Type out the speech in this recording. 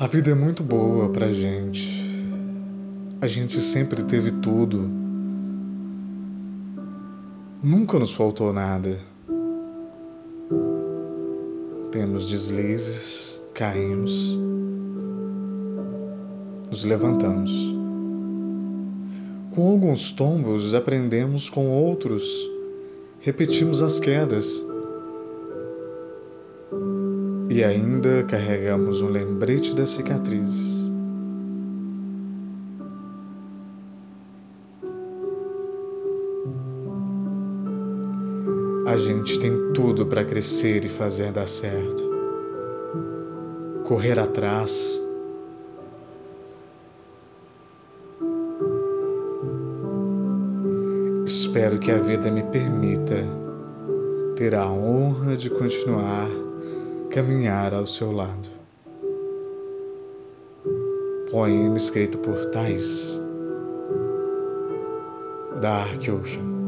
A vida é muito boa pra gente. A gente sempre teve tudo. Nunca nos faltou nada. Temos deslizes, caímos, nos levantamos. Com alguns tombos, aprendemos com outros, repetimos as quedas e ainda carregamos um lembrete das cicatrizes. A gente tem tudo para crescer e fazer dar certo. Correr atrás. Espero que a vida me permita ter a honra de continuar caminhar ao seu lado. Poema escrito por Thais Dark Ocean.